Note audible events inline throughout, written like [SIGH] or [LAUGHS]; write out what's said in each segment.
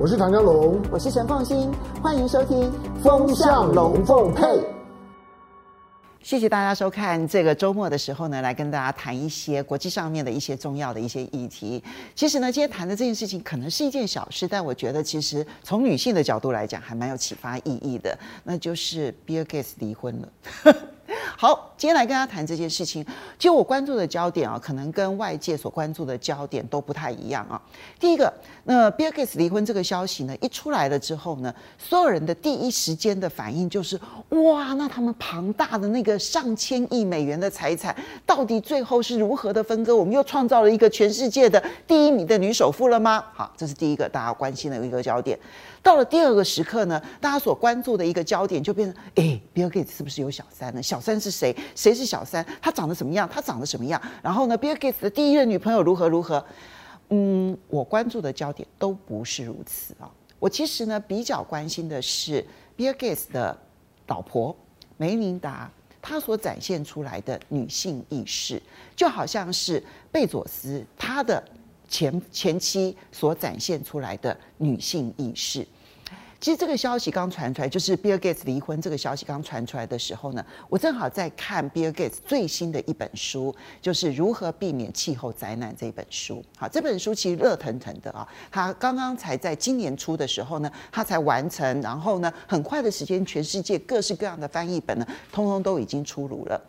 我是唐江龙，我是陈凤新，欢迎收听《风向龙凤配》。谢谢大家收看。这个周末的时候呢，来跟大家谈一些国际上面的一些重要的一些议题。其实呢，今天谈的这件事情可能是一件小事，但我觉得其实从女性的角度来讲，还蛮有启发意义的。那就是 Bill Gates 离婚了。[LAUGHS] [LAUGHS] 好，今天来跟大家谈这件事情。就我关注的焦点啊，可能跟外界所关注的焦点都不太一样啊。第一个，那 Bill Gates 离婚这个消息呢，一出来了之后呢，所有人的第一时间的反应就是：哇，那他们庞大的那个上千亿美元的财产，到底最后是如何的分割？我们又创造了一个全世界的第一名的女首富了吗？好，这是第一个大家关心的一个焦点。到了第二个时刻呢，大家所关注的一个焦点就变成：哎，Bill Gates 是不是有小三呢？小小三是谁？谁是小三？他长得什么样？他长得什么样？然后呢，Bill Gates 的第一任女朋友如何如何？嗯，我关注的焦点都不是如此啊。我其实呢比较关心的是 Bill Gates 的老婆梅琳达，她所展现出来的女性意识，就好像是贝佐斯他的前前妻所展现出来的女性意识。其实这个消息刚传出来，就是 Bill Gates 离婚这个消息刚传出来的时候呢，我正好在看 Bill Gates 最新的一本书，就是如何避免气候灾难这本书。好，这本书其实热腾腾的啊，他刚刚才在今年初的时候呢，他才完成，然后呢，很快的时间，全世界各式各样的翻译本呢，通通都已经出炉了。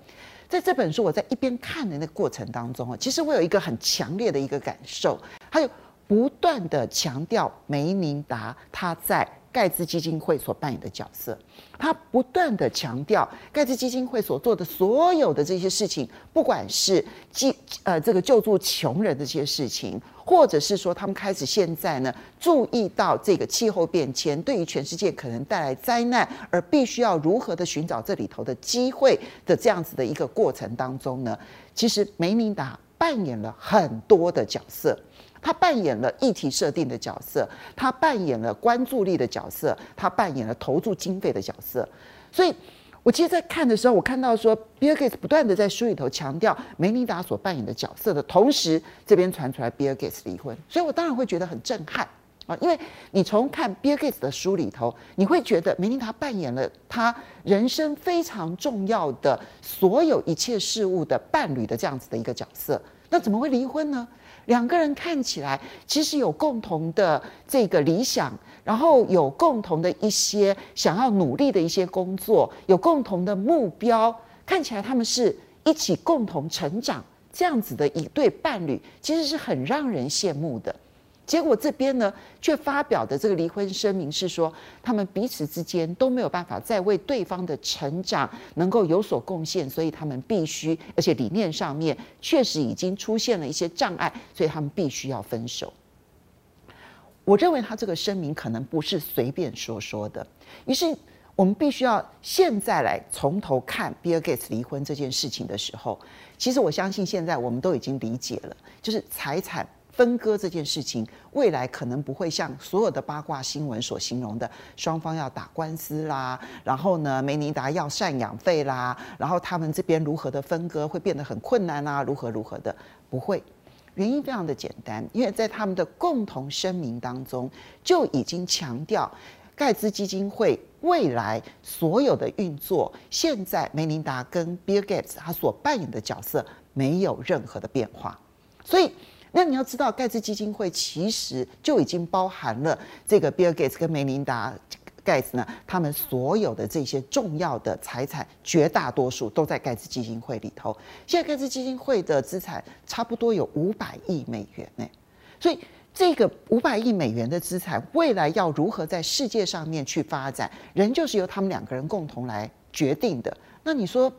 在这本书我在一边看的那个过程当中啊，其实我有一个很强烈的一个感受，还有不断的强调梅琳达他在。盖茨基金会所扮演的角色，他不断地强调盖茨基金会所做的所有的这些事情，不管是救呃这个救助穷人的这些事情，或者是说他们开始现在呢注意到这个气候变迁对于全世界可能带来灾难，而必须要如何的寻找这里头的机会的这样子的一个过程当中呢，其实梅琳达扮演了很多的角色。他扮演了议题设定的角色，他扮演了关注力的角色，他扮演了投注经费的角色。所以，我其实，在看的时候，我看到说，Bill Gates 不断的在书里头强调梅琳达所扮演的角色的同时，这边传出来 Bill Gates 离婚，所以我当然会觉得很震撼啊！因为你从看 Bill Gates 的书里头，你会觉得梅琳达扮演了他人生非常重要的所有一切事物的伴侣的这样子的一个角色，那怎么会离婚呢？两个人看起来其实有共同的这个理想，然后有共同的一些想要努力的一些工作，有共同的目标，看起来他们是一起共同成长，这样子的一对伴侣，其实是很让人羡慕的。结果这边呢，却发表的这个离婚声明是说，他们彼此之间都没有办法再为对方的成长能够有所贡献，所以他们必须，而且理念上面确实已经出现了一些障碍，所以他们必须要分手。我认为他这个声明可能不是随便说说的，于是我们必须要现在来从头看 Bill Gates 离婚这件事情的时候，其实我相信现在我们都已经理解了，就是财产。分割这件事情，未来可能不会像所有的八卦新闻所形容的，双方要打官司啦，然后呢，梅琳达要赡养费啦，然后他们这边如何的分割会变得很困难啊，如何如何的，不会。原因非常的简单，因为在他们的共同声明当中就已经强调，盖茨基金会未来所有的运作，现在梅琳达跟 Bill Gates 他所扮演的角色没有任何的变化，所以。那你要知道，盖茨基金会其实就已经包含了这个比尔盖茨跟梅琳达盖茨呢，他们所有的这些重要的财产，绝大多数都在盖茨基金会里头。现在盖茨基金会的资产差不多有五百亿美元呢，所以这个五百亿美元的资产，未来要如何在世界上面去发展，仍旧是由他们两个人共同来决定的。那你说？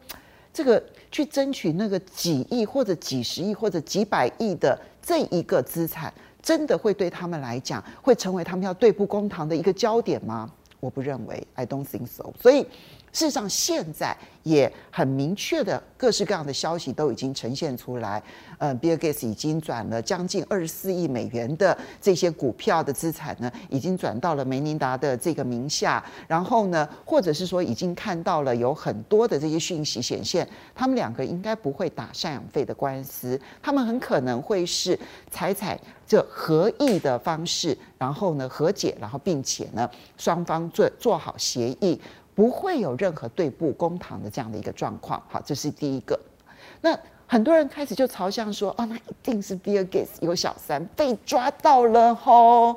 这个去争取那个几亿或者几十亿或者几百亿的这一个资产，真的会对他们来讲会成为他们要对簿公堂的一个焦点吗？我不认为，I don't think so。所以事实上，现在也很明确的各式各样的消息都已经呈现出来。呃，比尔盖茨已经转了将近二十四亿美元的这些股票的资产呢，已经转到了梅琳达的这个名下。然后呢，或者是说已经看到了有很多的这些讯息显现，他们两个应该不会打赡养费的官司，他们很可能会是采采这合意的方式，然后呢和解，然后并且呢双方做做好协议。不会有任何对簿公堂的这样的一个状况，好，这是第一个。那很多人开始就朝向说，哦，那一定是 Bill Gates 有小三被抓到了吼。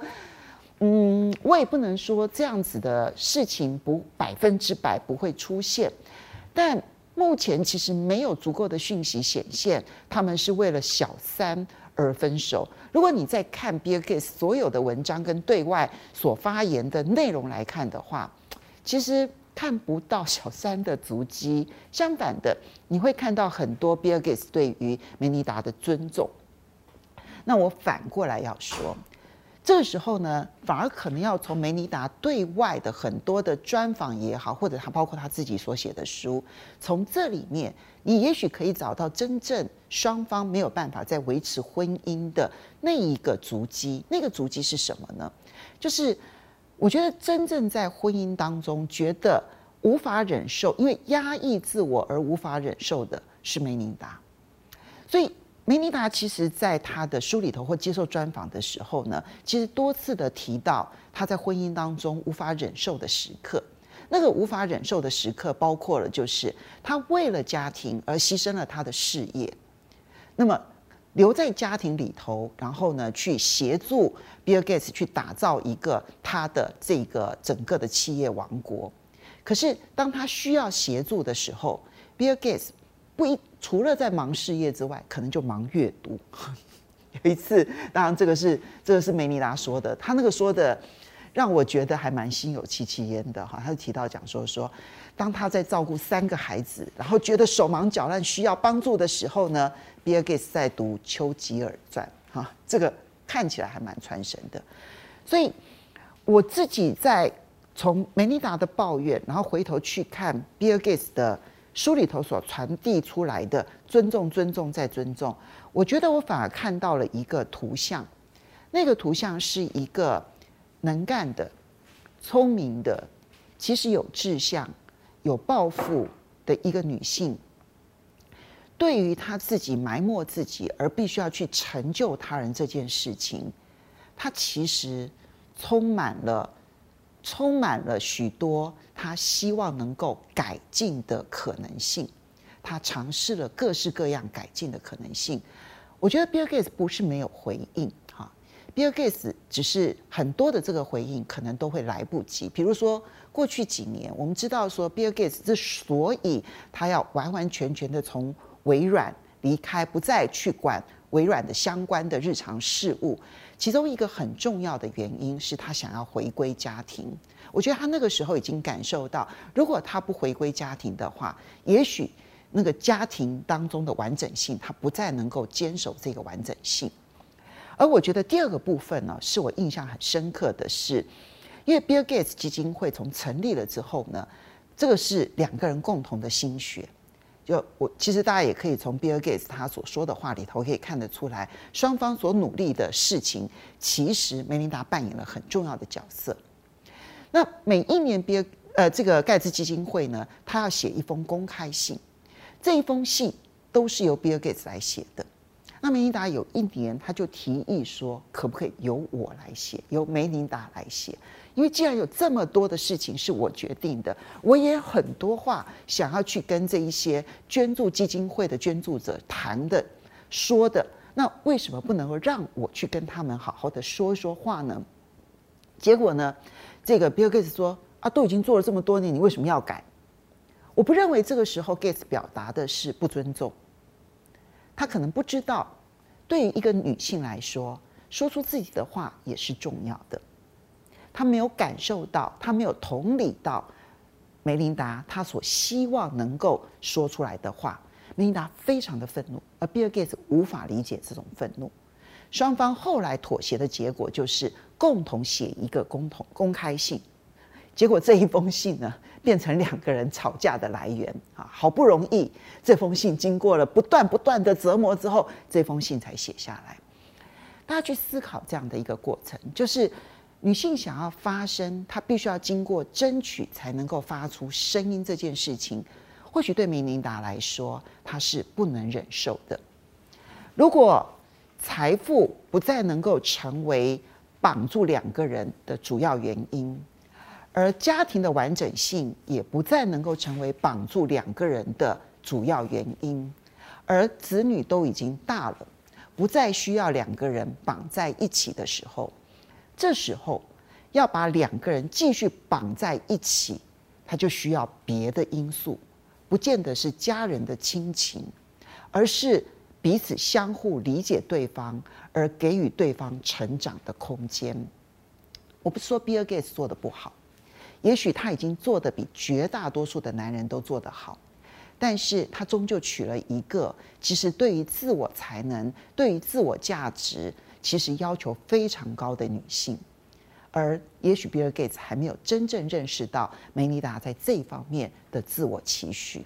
嗯，我也不能说这样子的事情不百分之百不会出现，但目前其实没有足够的讯息显现他们是为了小三而分手。如果你在看 Bill Gates 所有的文章跟对外所发言的内容来看的话，其实。看不到小三的足迹，相反的，你会看到很多 Bilges 对于梅尼达的尊重。那我反过来要说，这时候呢，反而可能要从梅尼达对外的很多的专访也好，或者他包括他自己所写的书，从这里面，你也许可以找到真正双方没有办法再维持婚姻的那一个足迹。那个足迹是什么呢？就是。我觉得真正在婚姻当中觉得无法忍受，因为压抑自我而无法忍受的是梅琳达。所以梅琳达其实在他的书里头或接受专访的时候呢，其实多次的提到他在婚姻当中无法忍受的时刻。那个无法忍受的时刻，包括了就是他为了家庭而牺牲了他的事业。那么。留在家庭里头，然后呢，去协助比尔盖茨去打造一个他的这个整个的企业王国。可是当他需要协助的时候，比尔盖茨不一除了在忙事业之外，可能就忙阅读。[LAUGHS] 有一次，当然这个是这个是梅尼达说的，他那个说的让我觉得还蛮心有戚戚焉的哈。他就提到讲说说，当他在照顾三个孩子，然后觉得手忙脚乱需要帮助的时候呢，比尔盖茨在读《丘吉尔传》哈，这个看起来还蛮传神的。所以我自己在从梅尼达的抱怨，然后回头去看比尔盖茨的书里头所传递出来的尊重、尊重再尊重，我觉得我反而看到了一个图像，那个图像是一个能干的、聪明的，其实有志向、有抱负的一个女性。对于她自己埋没自己而必须要去成就他人这件事情，她其实充满了充满了许多她希望能够改进的可能性。他尝试了各式各样改进的可能性。我觉得比尔盖茨不是没有回应，比尔盖茨只是很多的这个回应可能都会来不及。比如说过去几年，我们知道说比尔盖茨之所以他要完完全全的从微软离开，不再去管微软的相关的日常事务。其中一个很重要的原因是他想要回归家庭。我觉得他那个时候已经感受到，如果他不回归家庭的话，也许那个家庭当中的完整性，他不再能够坚守这个完整性。而我觉得第二个部分呢，是我印象很深刻的是，因为 Bill Gates 基金会从成立了之后呢，这个是两个人共同的心血。就我其实大家也可以从比尔盖茨他所说的话里头可以看得出来，双方所努力的事情，其实梅琳达扮演了很重要的角色。那每一年比尔呃这个盖茨基金会呢，他要写一封公开信，这一封信都是由比尔盖茨来写的。那梅琳达有一年他就提议说，可不可以由我来写，由梅琳达来写？因为既然有这么多的事情是我决定的，我也很多话想要去跟这一些捐助基金会的捐助者谈的、说的，那为什么不能够让我去跟他们好好的说一说话呢？结果呢，这个比尔盖茨说啊，都已经做了这么多年，你为什么要改？我不认为这个时候 Gates 表达的是不尊重，他可能不知道，对于一个女性来说，说出自己的话也是重要的。他没有感受到，他没有同理到梅琳达他所希望能够说出来的话。梅琳达非常的愤怒，而比尔盖茨无法理解这种愤怒。双方后来妥协的结果就是共同写一个共同公开信。结果这一封信呢，变成两个人吵架的来源啊！好不容易这封信经过了不断不断的折磨之后，这封信才写下来。大家去思考这样的一个过程，就是女性想要发声，她必须要经过争取才能够发出声音这件事情，或许对明琳达来说，她是不能忍受的。如果财富不再能够成为绑住两个人的主要原因，而家庭的完整性也不再能够成为绑住两个人的主要原因，而子女都已经大了，不再需要两个人绑在一起的时候，这时候要把两个人继续绑在一起，他就需要别的因素，不见得是家人的亲情，而是。彼此相互理解对方，而给予对方成长的空间。我不是说比尔盖茨做的不好，也许他已经做的比绝大多数的男人都做得好，但是他终究娶了一个其实对于自我才能、对于自我价值其实要求非常高的女性，而也许比尔盖茨还没有真正认识到梅尼达在这一方面的自我期许。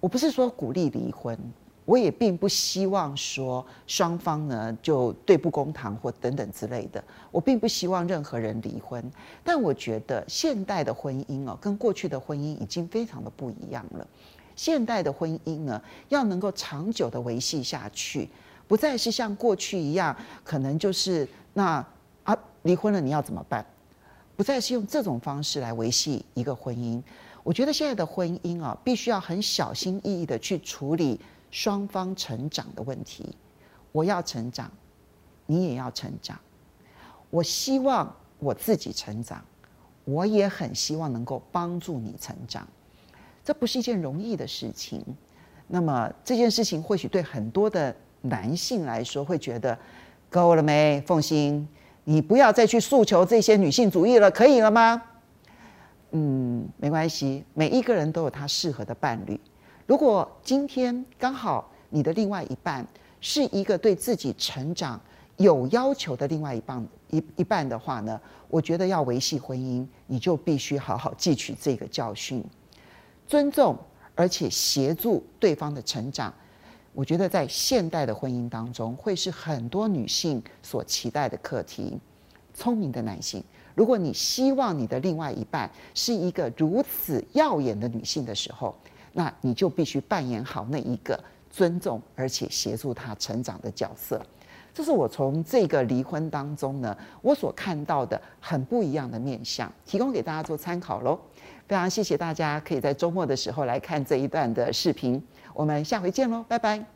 我不是说鼓励离婚。我也并不希望说双方呢就对簿公堂或等等之类的。我并不希望任何人离婚，但我觉得现代的婚姻哦，跟过去的婚姻已经非常的不一样了。现代的婚姻呢，要能够长久的维系下去，不再是像过去一样，可能就是那啊离婚了你要怎么办？不再是用这种方式来维系一个婚姻。我觉得现在的婚姻啊，必须要很小心翼翼的去处理。双方成长的问题，我要成长，你也要成长。我希望我自己成长，我也很希望能够帮助你成长。这不是一件容易的事情。那么这件事情或许对很多的男性来说会觉得够了没？凤心，你不要再去诉求这些女性主义了，可以了吗？嗯，没关系，每一个人都有他适合的伴侣。如果今天刚好你的另外一半是一个对自己成长有要求的另外一半一一半的话呢，我觉得要维系婚姻，你就必须好好汲取这个教训，尊重而且协助对方的成长。我觉得在现代的婚姻当中，会是很多女性所期待的课题。聪明的男性，如果你希望你的另外一半是一个如此耀眼的女性的时候，那你就必须扮演好那一个尊重而且协助他成长的角色，这是我从这个离婚当中呢，我所看到的很不一样的面相，提供给大家做参考喽。非常谢谢大家可以在周末的时候来看这一段的视频，我们下回见喽，拜拜。